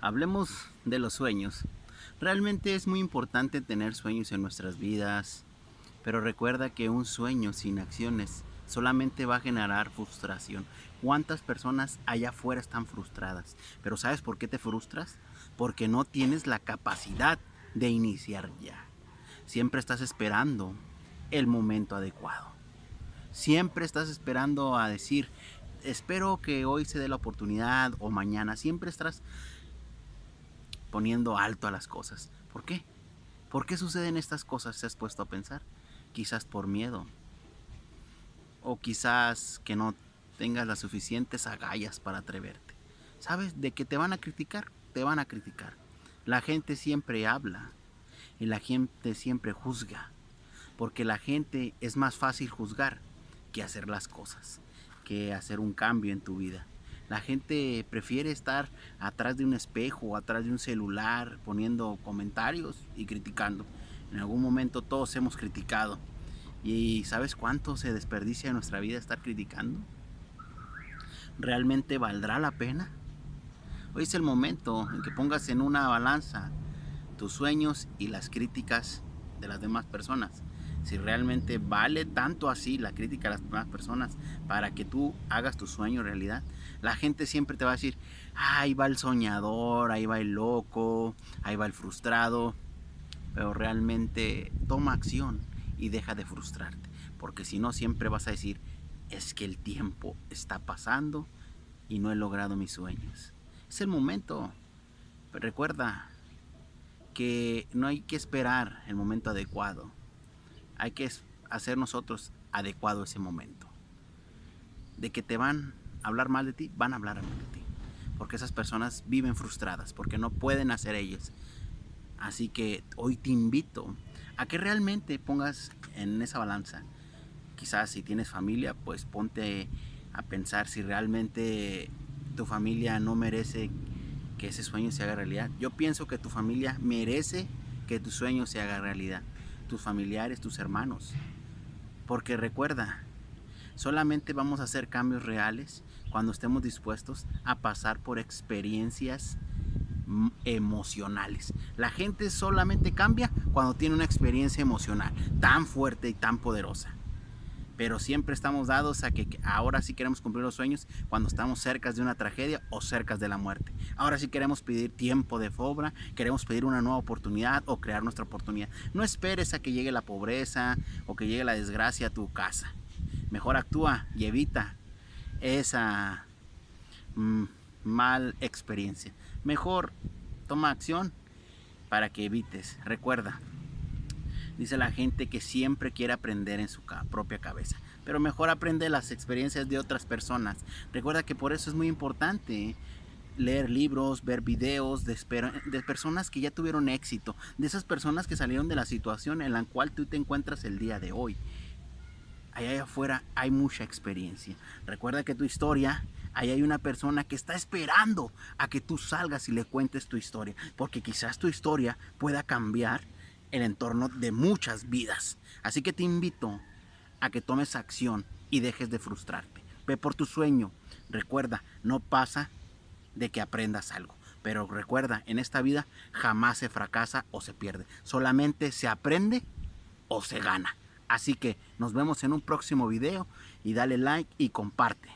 Hablemos de los sueños. Realmente es muy importante tener sueños en nuestras vidas, pero recuerda que un sueño sin acciones solamente va a generar frustración. ¿Cuántas personas allá afuera están frustradas? Pero ¿sabes por qué te frustras? Porque no tienes la capacidad de iniciar ya. Siempre estás esperando el momento adecuado. Siempre estás esperando a decir, espero que hoy se dé la oportunidad o mañana. Siempre estás poniendo alto a las cosas. ¿Por qué? ¿Por qué suceden estas cosas? ¿Se has puesto a pensar? Quizás por miedo. O quizás que no tengas las suficientes agallas para atreverte. ¿Sabes? De que te van a criticar, te van a criticar. La gente siempre habla y la gente siempre juzga. Porque la gente es más fácil juzgar que hacer las cosas, que hacer un cambio en tu vida. La gente prefiere estar atrás de un espejo, atrás de un celular, poniendo comentarios y criticando. En algún momento todos hemos criticado. ¿Y sabes cuánto se desperdicia en nuestra vida estar criticando? ¿Realmente valdrá la pena? Hoy es el momento en que pongas en una balanza tus sueños y las críticas de las demás personas si realmente vale tanto así la crítica a las demás personas para que tú hagas tu sueño realidad. La gente siempre te va a decir, ahí va el soñador, ahí va el loco, ahí va el frustrado, pero realmente toma acción y deja de frustrarte, porque si no siempre vas a decir, es que el tiempo está pasando y no he logrado mis sueños. Es el momento. recuerda que no hay que esperar el momento adecuado hay que hacer nosotros adecuado ese momento. De que te van a hablar mal de ti, van a hablar mal de ti. Porque esas personas viven frustradas, porque no pueden hacer ellas. Así que hoy te invito a que realmente pongas en esa balanza. Quizás si tienes familia, pues ponte a pensar si realmente tu familia no merece que ese sueño se haga realidad. Yo pienso que tu familia merece que tu sueño se haga realidad tus familiares, tus hermanos. Porque recuerda, solamente vamos a hacer cambios reales cuando estemos dispuestos a pasar por experiencias emocionales. La gente solamente cambia cuando tiene una experiencia emocional tan fuerte y tan poderosa pero siempre estamos dados a que ahora sí queremos cumplir los sueños cuando estamos cerca de una tragedia o cerca de la muerte. Ahora sí queremos pedir tiempo de fobra, queremos pedir una nueva oportunidad o crear nuestra oportunidad. No esperes a que llegue la pobreza o que llegue la desgracia a tu casa. Mejor actúa y evita esa mm, mal experiencia. Mejor toma acción para que evites. Recuerda, Dice la gente que siempre quiere aprender en su propia cabeza, pero mejor aprende las experiencias de otras personas. Recuerda que por eso es muy importante leer libros, ver videos de, personas que ya tuvieron éxito, de esas personas que salieron de la situación en la cual tú te encuentras el día de hoy. Allá afuera hay mucha experiencia. Recuerda que tu historia, ahí hay una persona que está esperando a que tú salgas y le cuentes tu historia, porque quizás tu historia pueda cambiar el entorno de muchas vidas. Así que te invito a que tomes acción y dejes de frustrarte. Ve por tu sueño. Recuerda, no pasa de que aprendas algo. Pero recuerda, en esta vida jamás se fracasa o se pierde. Solamente se aprende o se gana. Así que nos vemos en un próximo video y dale like y comparte.